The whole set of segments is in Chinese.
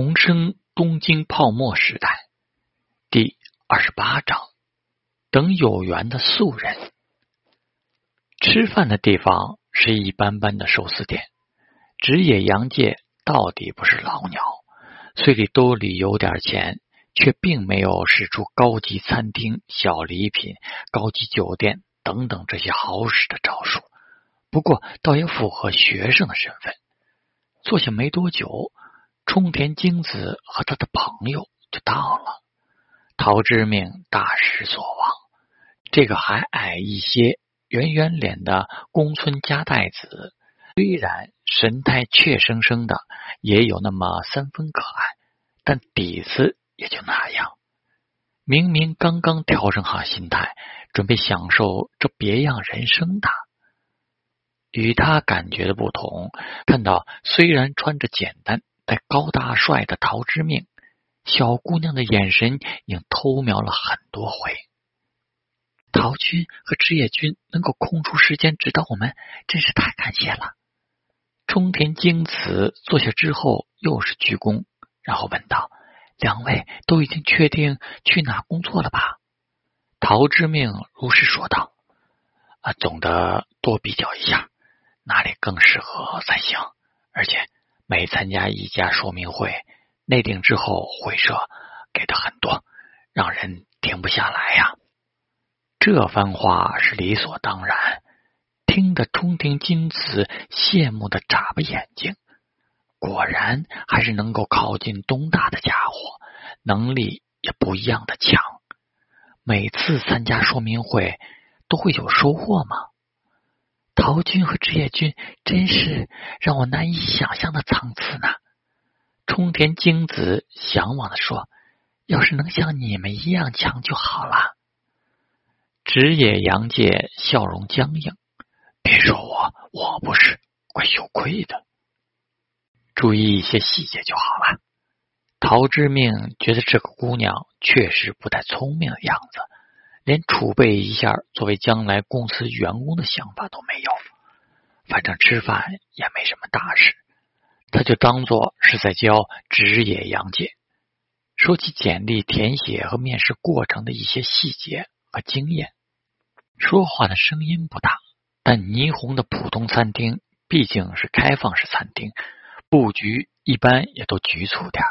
重生东京泡沫时代第二十八章：等有缘的素人。吃饭的地方是一般般的寿司店。直野洋介到底不是老鸟，虽里兜里有点钱，却并没有使出高级餐厅、小礼品、高级酒店等等这些好使的招数。不过，倒也符合学生的身份。坐下没多久，冲田京子和他的朋友就到了。陶之命大失所望，这个还矮一些、圆圆脸的宫村家代子，虽然神态怯生生的，也有那么三分可爱，但底子也就那样。明明刚刚调整好心态，准备享受这别样人生的。与他感觉的不同，看到虽然穿着简单在高大帅的陶之命，小姑娘的眼神已经偷瞄了很多回。陶君和枝野君能够空出时间指导我们，真是太感谢了。冲田京子坐下之后，又是鞠躬，然后问道：“两位都已经确定去哪工作了吧？”陶之命如实说道：“啊，总的多比较一下。”哪里更适合才行？而且每参加一家说明会，内定之后会社给的很多，让人停不下来呀。这番话是理所当然，听得冲田金子羡慕的眨巴眼睛。果然还是能够考进东大的家伙，能力也不一样的强。每次参加说明会都会有收获吗？陶军和职业军真是让我难以想象的层次呢。冲田京子向往的说：“要是能像你们一样强就好了。”职业杨介笑容僵硬：“别说我，我不是，怪羞愧的。注意一些细节就好了。”陶之命觉得这个姑娘确实不太聪明的样子。连储备一下作为将来公司员工的想法都没有，反正吃饭也没什么大事，他就当做是在教职业杨姐，说起简历填写和面试过程的一些细节和经验。说话的声音不大，但霓虹的普通餐厅毕竟是开放式餐厅，布局一般也都局促点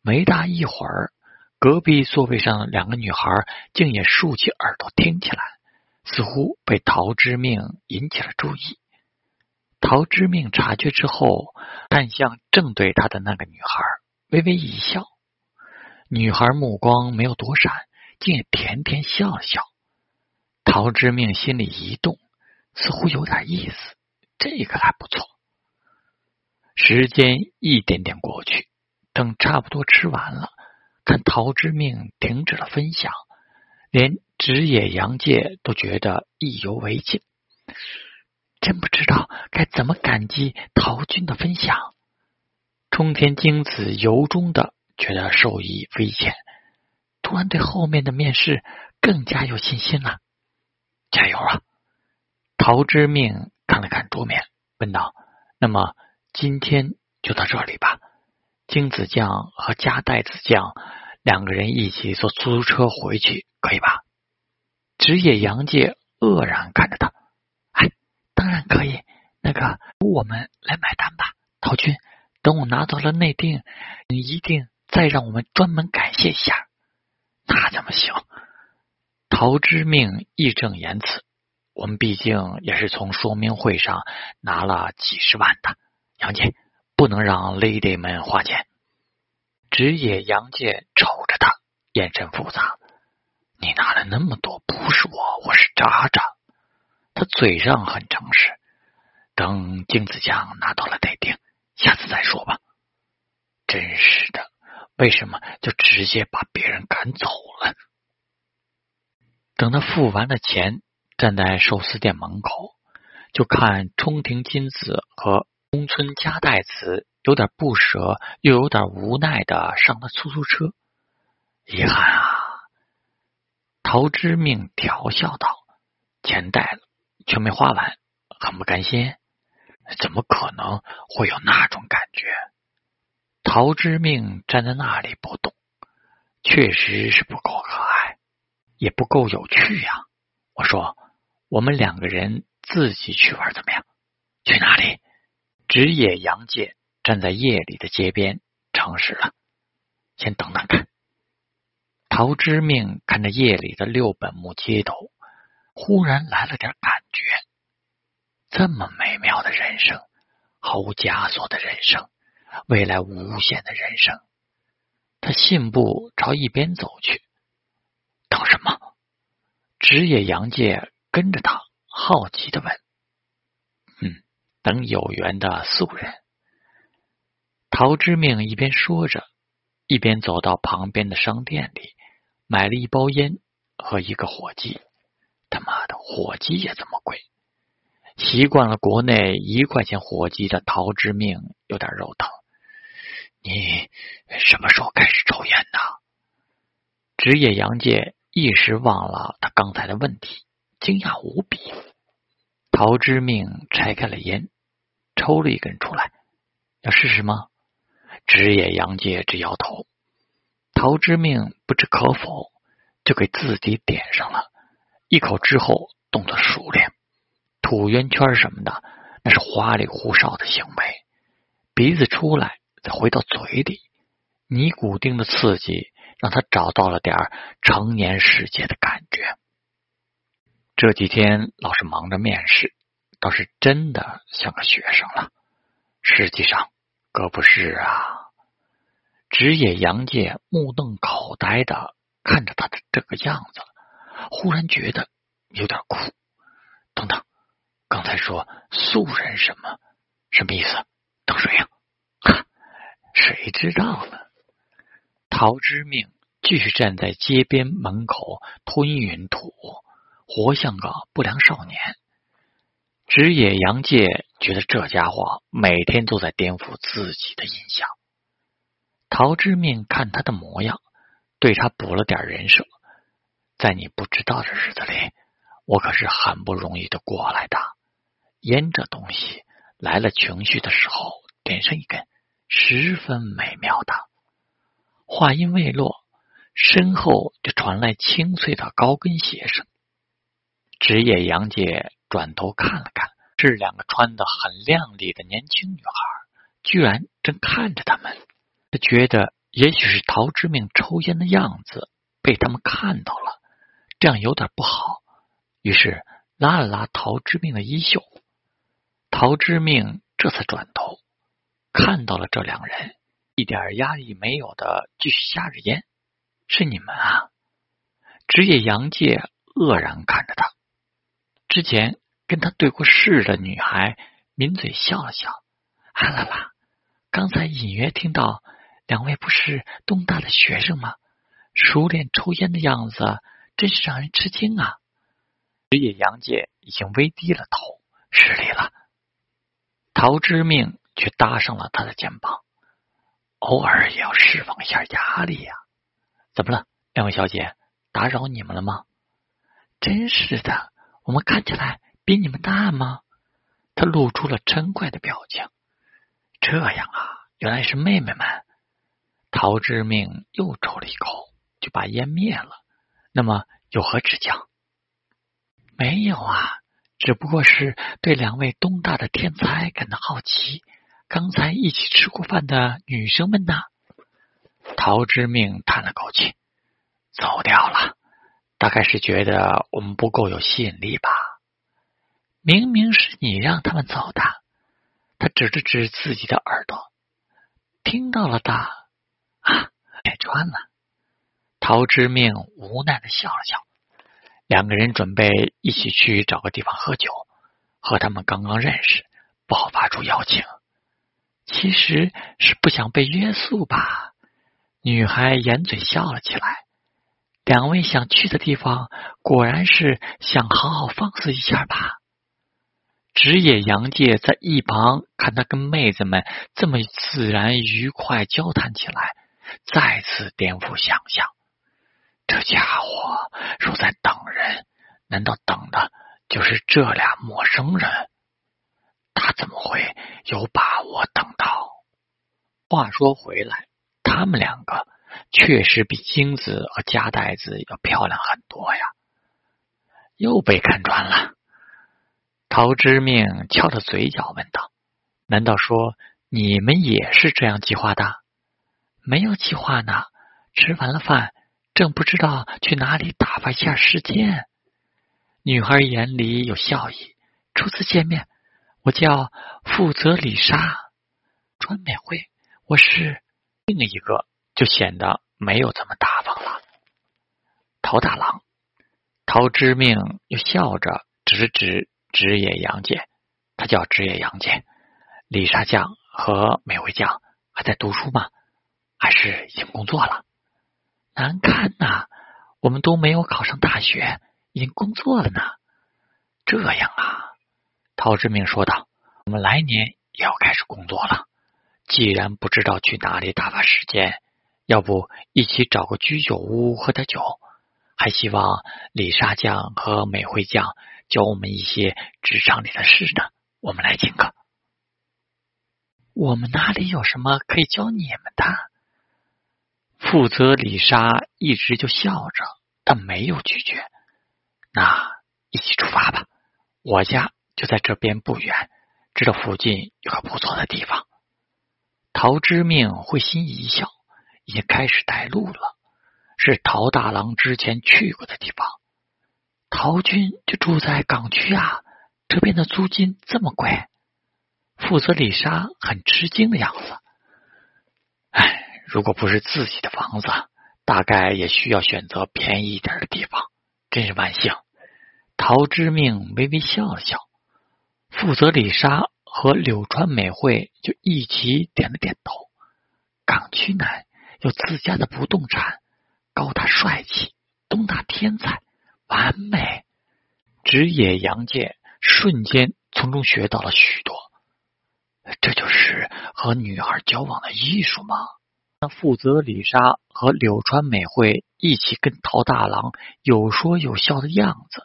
没大一会儿。隔壁座位上两个女孩竟也竖起耳朵听起来，似乎被陶之命引起了注意。陶之命察觉之后，看向正对他的那个女孩，微微一笑。女孩目光没有躲闪，竟也甜甜笑了笑。陶之命心里一动，似乎有点意思，这个还不错。时间一点点过去，等差不多吃完了。看陶之命停止了分享，连直野洋介都觉得意犹未尽。真不知道该怎么感激陶君的分享。冲田京子由衷的觉得受益匪浅，突然对后面的面试更加有信心了。加油啊！陶之命看了看桌面，问道：“那么今天就到这里吧。”金子匠和加代子匠两个人一起坐出租车回去，可以吧？职业杨介愕然看着他，哎，当然可以。那个，我们来买单吧。陶军，等我拿到了内定，你一定再让我们专门感谢一下。那怎么行？陶之命义正言辞，我们毕竟也是从说明会上拿了几十万的，杨介。不能让 lady 们花钱。直野杨介瞅着他，眼神复杂。你拿了那么多，不是我，我是渣渣。他嘴上很诚实。等金子江拿到了再定，下次再说吧。真是的，为什么就直接把别人赶走了？等他付完了钱，站在寿司店门口，就看冲庭金子和。中村加代子有点不舍，又有点无奈的上了出租车。遗憾啊！陶之命调笑道：“钱带了，却没花完，很不甘心。怎么可能会有那种感觉？”陶之命站在那里不动，确实是不够可爱，也不够有趣呀。我说，我们两个人自己去玩怎么样？去哪里？直野洋介站在夜里的街边，诚实了。先等等看。陶之命看着夜里的六本木街头，忽然来了点感觉。这么美妙的人生，毫无枷锁的人生，未来无限的人生。他信步朝一边走去。等什么？直野洋介跟着他，好奇的问：“，等有缘的素人。”陶之命一边说着。一边走到旁边的商店里，买了一包烟和一个火机。他妈的，火机也这么贵！习惯了国内一块钱火机的陶之命有点肉疼。你什么时候开始抽烟的？职业杨介一时忘了他刚才的问题，惊讶无比。陶之命拆开了烟，抽了一根出来，要试试吗？直野杨介直摇头，陶之命不知可否，就给自己点上了一口之后，动作熟练，吐圆圈什么的，那是花里胡哨的行为。鼻子出来，再回到嘴里，尼古丁的刺激让他找到了点成年世界的感觉。这几天老是忙着面试，倒是真的像个学生了。实际上，可不是啊。职业杨介目瞪口呆的看着他的这个样子，忽然觉得有点苦。等等，刚才说素人什么什么意思？等谁呀？谁知道呢？陶之命继续站在街边门口吞云吐雾，活像个不良少年。职野杨介觉得这家伙每天都在颠覆自己的印象。陶之命看他的模样，对他补了点人设。在你不知道的日子里，我可是很不容易的过来的。烟这东西来了情绪的时候，点上一根，十分美妙的。话音未落，身后就传来清脆的高跟鞋声。职业杨介转头看了看，是两个穿的很靓丽的年轻女孩，居然正看着他们。他觉得也许是陶之命抽烟的样子被他们看到了，这样有点不好。于是拉了拉陶之命的衣袖，陶之命这才转头看到了这两人，一点压力没有的继续夹着烟。是你们啊！职业杨介愕然看着他，之前跟他对过视的女孩抿嘴笑了笑，哈啦啦，刚才隐约听到。两位不是东大的学生吗？熟练抽烟的样子，真是让人吃惊啊！职业杨介已经微低了头，失礼了。陶之命却搭上了他的肩膀，偶尔也要释放一下压力呀。怎么了，两位小姐？打扰你们了吗？真是的，我们看起来比你们大吗？他露出了嗔怪的表情。这样啊，原来是妹妹们。陶之命又抽了一口，就把烟灭了。那么有何指教？没有啊，只不过是对两位东大的天才感到好奇。刚才一起吃过饭的女生们呢？陶之命叹了口气，走掉了。大概是觉得我们不够有吸引力吧。明明是你让他们走的。他指了指自己的耳朵，听到了的。啊，拆穿了！陶之命无奈的笑了笑。两个人准备一起去找个地方喝酒，和他们刚刚认识，不好发出邀请。其实是不想被约束吧？女孩掩嘴笑了起来。两位想去的地方，果然是想好好放肆一下吧？职业杨介在一旁看他跟妹子们这么自然愉快交谈起来。再次颠覆想象，这家伙若在等人，难道等的就是这俩陌生人？他怎么会有把握等到？话说回来，他们两个确实比金子和夹带子要漂亮很多呀。又被看穿了。陶之命翘着嘴角问道：“难道说你们也是这样计划的？没有计划呢？吃完了饭，正不知道去哪里打发一下时间。”女孩眼里有笑意。初次见面，我叫负责李莎，川美惠，我是另一个，就显得没有这么大方了。陶大郎，陶之命又笑着指指。直野洋介，他叫直野洋介。李沙将和美惠将还在读书吗？还是已经工作了？难堪呐！我们都没有考上大学，已经工作了呢。这样啊，陶之明说道：“我们来年也要开始工作了。既然不知道去哪里打发时间，要不一起找个居酒屋喝点酒？还希望李沙酱和美惠酱。”教我们一些职场里的事呢，我们来请客。我们哪里有什么可以教你们的？负责李莎一直就笑着，但没有拒绝。那一起出发吧，我家就在这边不远，知道附近有个不错的地方。陶之命会心一笑，已经开始带路了，是陶大郎之前去过的地方。陶军就住在港区啊，这边的租金这么贵。负责李莎很吃惊的样子。唉，如果不是自己的房子，大概也需要选择便宜一点的地方。真是万幸。陶之命微微笑了笑。负责李莎和柳川美惠就一起点了点头。港区南有自家的不动产，高大帅气，东大天才。完美，直野洋介瞬间从中学到了许多。这就是和女孩交往的艺术吗？那负责李莎和柳川美惠一起跟陶大郎有说有笑的样子，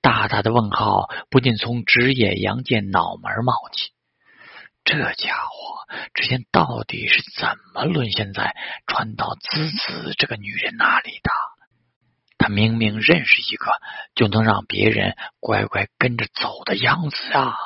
大大的问号不禁从直野洋介脑门冒起。这家伙之前到底是怎么沦陷在川岛滋子这个女人那里的？他明明认识一个，就能让别人乖乖跟着走的样子啊！